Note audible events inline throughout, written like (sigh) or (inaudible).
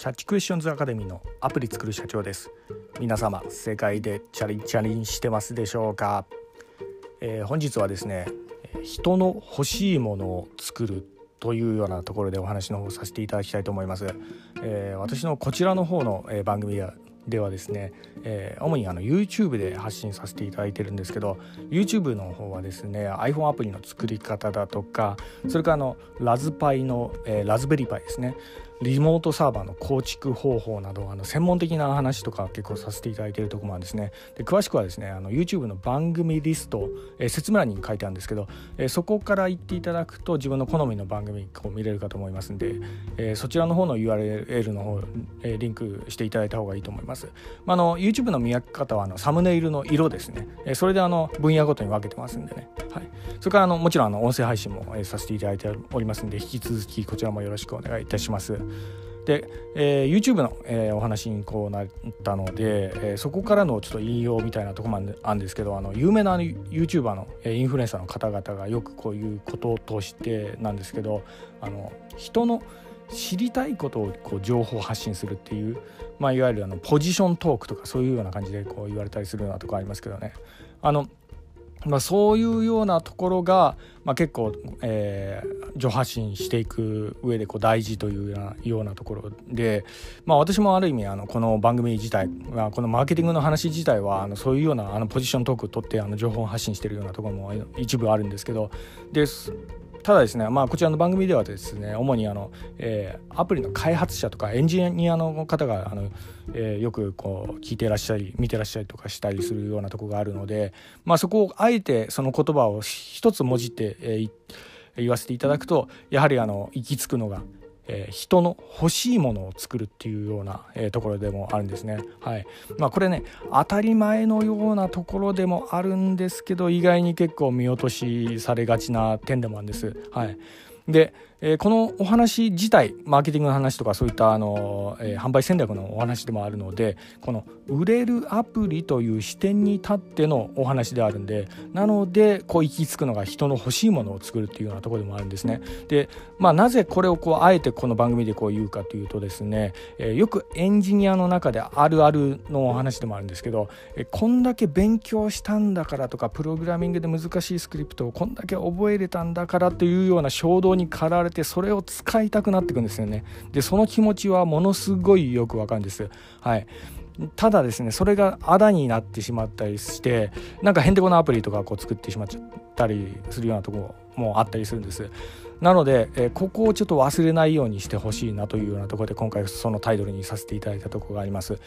チャッチクエスチョンズアカデミーのアプリ作る社長です。皆様世界でチャリンチャリンしてますでしょうか、えー、本日はですね人の欲しいものを作るというようなところでお話の方させていただきたいと思います、えー、私のこちらの方の、え番組ではですね、えー、主にあの YouTube で発信させていただいてるんですけど YouTube の方はですね iPhone アプリの作り方だとかそれからあのラズパイの、えー、ラズベリーパイですね。リモートサーバーの構築方法などあの専門的な話とか結構させていただいているところもあるんですね。で詳しくはですねあの YouTube の番組リスト、えー、説明欄に書いてあるんですけど、えー、そこから行っていただくと自分の好みの番組を見れるかと思いますんで、えー、そちらの方の URL の方、えー、リンクしていただいた方がいいと思います、まあ、あの YouTube の見分け方はあのサムネイルの色ですね、えー、それであの分野ごとに分けてますんでね、はい、それからあのもちろんあの音声配信も、え、させていただいておりますんで引き続きこちらもよろしくお願いいたします。で、えー、YouTube の、えー、お話にこうなったので、えー、そこからのちょっと引用みたいなところもあるんですけどあの有名な YouTuber の、えー、インフルエンサーの方々がよくこういうこととしてなんですけどあの人の知りたいことをこう情報発信するっていう、まあ、いわゆるあのポジショントークとかそういうような感じでこう言われたりするようなとこありますけどね。あのまあ、そういうようなところが、まあ、結構、えー、上発信していく上でこう大事というようなところで、まあ、私もある意味あのこの番組自体、まあ、このマーケティングの話自体はあのそういうようなあのポジショントークを取ってあの情報発信してるようなところも一部あるんですけどでただですね、まあ、こちらの番組ではですね主にあの、えー、アプリの開発者とかエンジニアの方があの、えー、よくこう聞いてらっしゃり見てらっしゃりとかしたりするようなとこがあるので、まあ、そこをあえてその言葉を一つもじって、えー、言わせていただくとやはりあの行き着くのがえー、人の欲しいものを作るっていうような、えー、ところでもあるんですね。はいまあ、これね当たり前のようなところでもあるんですけど意外に結構見落としされがちな点でもあるんです。はい、でえー、このお話自体マーケティングの話とかそういったあの、えー、販売戦略のお話でもあるのでこの売れるアプリという視点に立ってのお話であるんでなのでこう行き着くのが人の欲しいものを作るっていうようなところでもあるんですね。でまあなぜこれをこうあえてこの番組でこう言うかというとですね、えー、よくエンジニアの中であるあるのお話でもあるんですけど、えー、こんだけ勉強したんだからとかプログラミングで難しいスクリプトをこんだけ覚えれたんだからというような衝動に駆られてそれを使いたくなってくんですよね。でその気持ちはものすごいよくわかるんですはい。ただですねそれがあだになってしまったりしてなんかへんてこなアプリとかこう作ってしまっちゃったりするようなとこもあったりするんです。なので、えここをちょっと忘れないようにしてほしいなというようなところで今回そのタイトルにさせていただいたところがあります。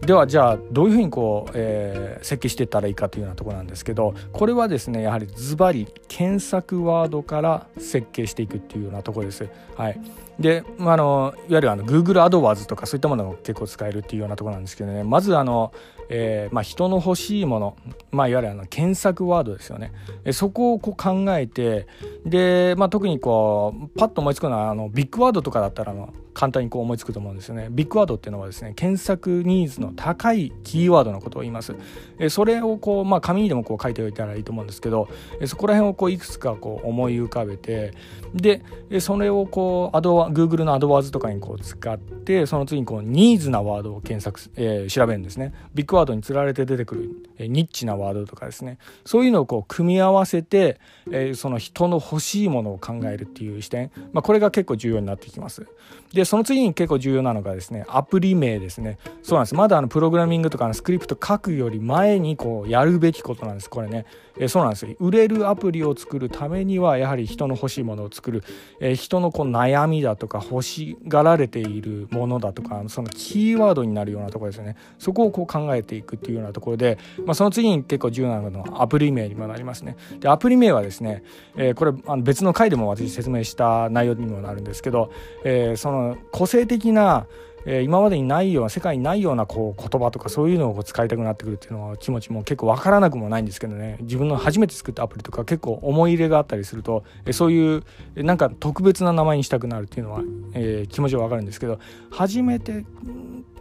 ではじゃあどういうふうにこう、えー、設計していったらいいかというようなとこなんですけどこれはですねやはりズバリ検索ワードから設計していくっていうようなとこです。はい、で、まあ、のいわゆるあの Google アドワーズとかそういったものも結構使えるっていうようなとこなんですけどねまずあの、えーまあ、人の欲しいもの、まあ、いわゆるあの検索ワードですよね。えそこをこう考えてで、まあ、特にこうパッと思いつくのはあのビッグワードとかだったらあの簡単にこう思いつくと思うんですよね。ビッグワードっていうのはですね検索ニーズの高いキーワードのことを言います。えそれをこう、まあ、紙にでもこう書いておいたらいいと思うんですけどえそこら辺をこういくつかこう思い浮かべてでそれをこうアドワ Google のアドワーズとかにこう使ってその次にこうニーズなワードを検索、えー、調べるんですね。ビッグワードにつられて出てくる、ニッチなワードとかですね。そういうのをこう組み合わせて、えー、その人の欲しいものを考えるっていう視点、まあ、これが結構重要になってきます。でその次に結構重要なのがですねアプリ名ですね。そうなんです。まだあのプログラミングとかのスクリプト書くより前にこうやるべきことなんです。これね、えそうなんです。売れるアプリを作るためにはやはり人の欲しいものを作る、え人のこう悩みだとか欲しがられているものだとかそのキーワードになるようなところですよね。そこをこう考えていくっていうようなところで、まあ、その次に結構重要なのはアプリ名にもなりますね。でアプリ名はですね、えこれあの別の回でも私説明した内容にもなるんですけど、えその個性的な、今までにないような世界にないようなこう言葉とかそういうのを使いたくなってくるっていうのは気持ちも結構分からなくもないんですけどね。自分の初めて作ったアプリとか結構思い入れがあったりすると、そういうなんか特別な名前にしたくなるっていうのは、気持ちは分かるんですけど初めて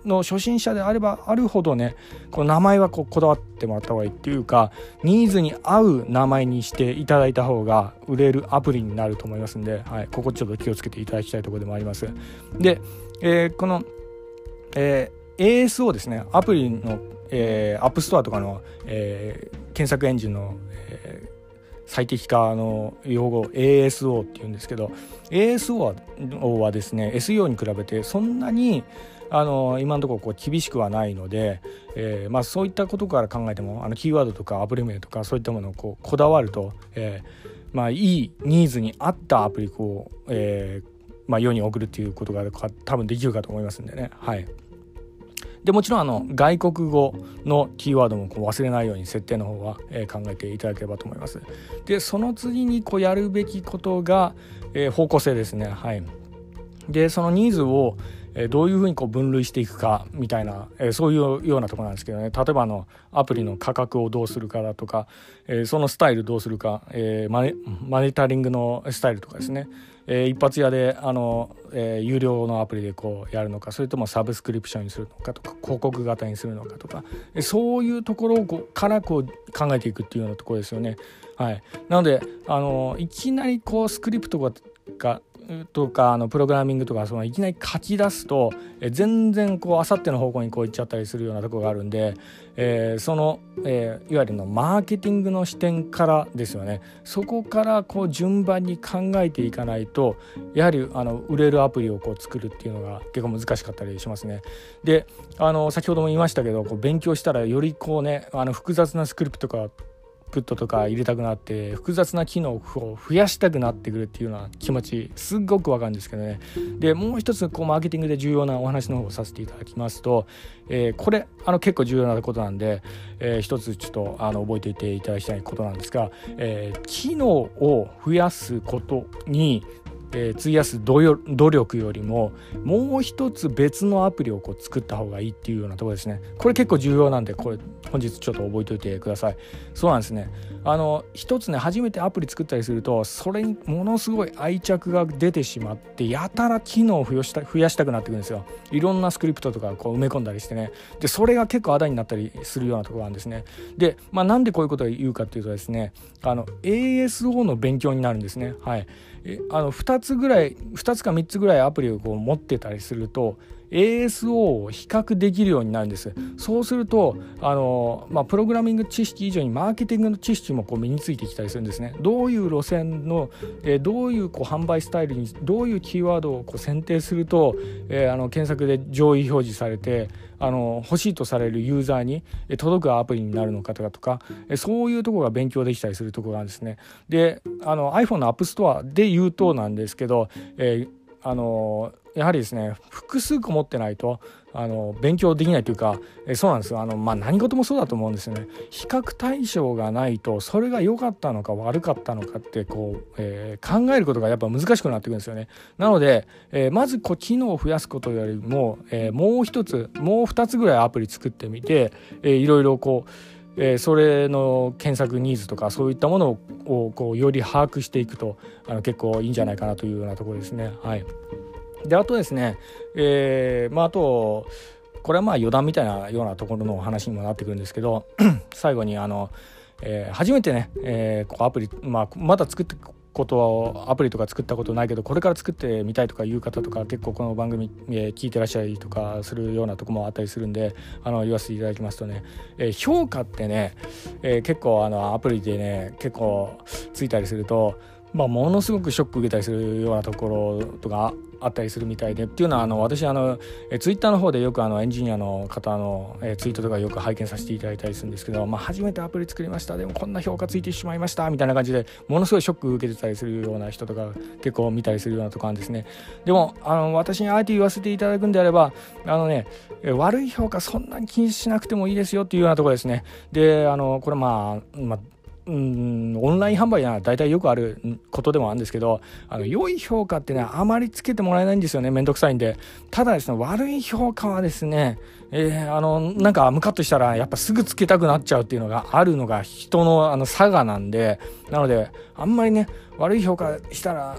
の初心者であればあるほどねこの名前はこだわってもらった方がいいっていうかニーズに合う名前にしていただいた方が売れるアプリになると思いますんで、はい、ここちょっと気をつけていただきたいところでもあります。で、えー、この、えー、ASO ですねアプリの、えー、 App Store とかの、えー、検索エンジンの、えー最適化の用語 ASO っていうんですけど ASO はですね SEO に比べてそんなにあの今のところこう厳しくはないので、えーまあ、そういったことから考えてもあのキーワードとかアプリ名とかそういったものをこうこだわると、えーまあ、いいニーズに合ったアプリを、えーまあ、世に送るっていうことが多分できるかと思いますんでね。はいでもちろんあの外国語のキーワードもこう忘れないように設定の方は、え考えていただければと思います。でその次にこうやるべきことが、えー、方向性ですね。はい、でそのニーズをえどういうふうにこう分類していくかみたいな、えそういうようなところなんですけどね。例えばあのアプリの価格をどうするかだとか、えそのスタイルどうするか、えマネマネタリングのスタイルとかですね、え一発屋であの、え有料のアプリでこうやるのかそれともサブスクリプションにするのかとか広告型にするのかとか、えそういうところをこうからこう考えていくっていうようなところですよね。はい、なのであのいきなりこうスクリプトがとかあのプログラミングとかそのいきなり書き出すとえ全然こうあさっての方向にこう行っちゃったりするようなところがあるんで、えー、その、えー、いわゆるのマーケティングの視点からですよねそこからこう順番に考えていかないとやはりあの売れるアプリをこう作るっていうのが結構難しかったりしますね。であの先ほども言いましたけどこう勉強したらよりこうねあの複雑なスクリプトとかプットとか入れたくなって複雑な機能を増やしたくなってくるっていうような気持ちすっごくわかるんですけどね。でもう一つこうマーケティングで重要なお話の方をさせていただきますと、えー、これあの結構重要なことなんで、えー、一つちょっとあの覚えておいていただきたいことなんですが、えー、機能を増やすことにえー、費やす努力よりももう一つ別のアプリをこう作った方がいいっていうようなとこですね。これ結構重要なんでこれ本日ちょっと覚えておいてください。そうなんですね。あの一つね初めてアプリ作ったりするとそれにものすごい愛着が出てしまってやたら機能を増やした増やしたくなってくるんですよ。いろんなスクリプトとかこう埋め込んだりしてね。でそれが結構あだになったりするようなところなんですね。でまあなんでこういうことを言うかっていうとですねあの ASO の勉強になるんですね。はい。あの2つぐらい2つか3つぐらいアプリをこう持ってたりすると ASO を比較できるようになるんです。そうするとあの、まあ、プログラミング知識以上にマーケティングの知識もこう身についてきたりするんですね。どういう路線の、え、どういうこう販売スタイルにどういうキーワードをこう選定すると、え、あの検索で上位表示されてあの欲しいとされるユーザーに届くアプリになるのかとかそういうところが勉強できたりするところなんですね。であの iPhone の App Store で言うとなんですけど、えー、あのやはりですね複数個持ってないとあの勉強できないというかえそうなんですあの、まあ、何事もそうだと思うんですよね。比較対象がないとそれが良かったのか悪かったのかってこう、えー、考えることがやっぱ難しくなってくるんですよね。なので、えー、まずこう機能を増やすことよりも、えー、もう一つもう二つぐらいアプリ作ってみて、えー、いろいろこうえー、それの検索ニーズとかそういったものをこうより把握していくとあの結構いいんじゃないかなというようなところですね。はい、であとですね、えー、まあ、あとこれはまあ余談みたいなようなところの話にもなってくるんですけど (clears throat) 最後にあの、えー、初めてね、えこうアプリ、まあ、まだ作ってことはアプリとか作ったことないけどこれから作ってみたいとかいう方とか結構この番組、え、聞いてらっしゃりとかするようなとこもあったりするんであの言わせていただきますとね、えー、評価ってね、えー、結構あのアプリでね結構ついたりするとまあ、ものすごくショック受けたりするようなところとかあったりするみたいでっていうのはあの私あのえツイッターの方でよくあのエンジニアの方のえツイートとかよく拝見させていただいたりするんですけど、まあ、初めてアプリ作りました。でもこんな評価ついてしまいました。みたいな感じでものすごいショック受けてたりするような人とか結構見たりするようなとこなんですね。でもあの私にあえて言わせていただくんであればあのね悪い評価そんなに気にしなくてもいいですよっていうようなところですね。であのこれまあ、まあうんオンライン販売なら大体よくあることでもあるんですけどあの良い評価ってねあまりつけてもらえないんですよねめんどくさいんで。ただですね悪い評価はですねえー、あのなんかムカッとしたらやっぱすぐつけたくなっちゃうっていうのがあるのが人のあの差がなんでなのであんまりね悪い評価したら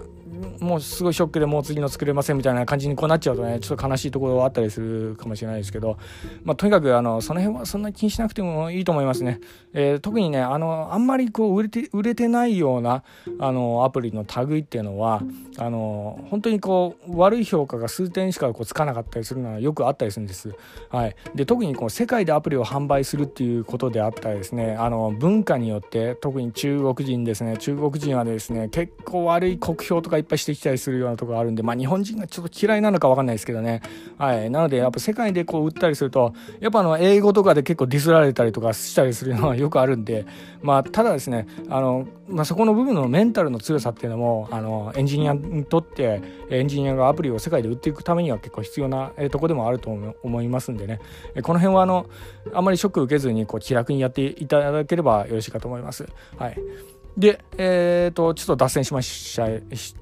もうすごいショックでもう次の作れませんみたいな感じにこうなっちゃうとねちょっと悲しいところはあったりするかもしれないですけど、まあ、とにかくあのその辺はそんな気にしなくてもいいと思いますね、えー、特にねあのあんまりこう売れて売れてないようなあのアプリの類っていうのはあの本当にこう悪い評価が数点しかこうつかなかったりするのはよくあったりするんです、はい、で特にこう世界でアプリを販売するっていうことであったりですねあの文化によって特に中国人ですね中国人はですね結構悪い酷評とかいっぱいしてきたりするようなところがあるんでまあ日本人がちょっと嫌いなのか分かんないですけどね。はい。なのでやっぱ世界でこう売ったりするとやっぱあの英語とかで結構ディスられたりとかしたりするのはよくあるんでまあただですねあの、まあ、そこの部分のメンタルの強さっていうのもあのエンジニアにとってエンジニアがアプリを世界で売っていくためには結構必要なとこでもあると思いますんでね。この辺はあのあんまりショック受けずにこう気楽にやっていただければよろしいかと思います。はい、で、えーと、ちょっと脱線しまし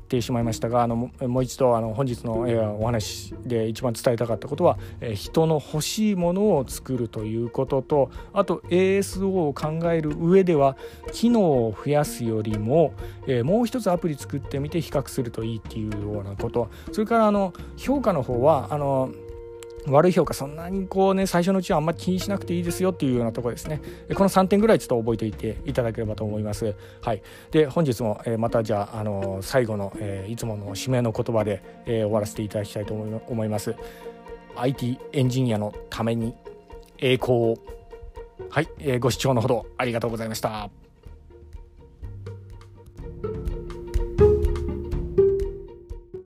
てしまいましたがあのもう一度あの本日の、えー、お話で一番伝えたかったことは、えー、人の欲しいものを作るということとあと ASO を考える上では機能を増やすよりも、えー、もう一つアプリ作ってみて比較するといいっていうようなこと。それからあの評価の方はあの悪い評価そんなにこうね最初のうちはあんまり気にしなくていいですよっていうようなとこですね。この3点ぐらいちょっと覚えておいていただければと思います。はい。で本日もまたじゃあ、あの最後の、えいつもの締めの言葉で、え終わらせていただきたいと思います。IT エンジニアのために栄光を。はい、えご視聴のほどありがとうございました。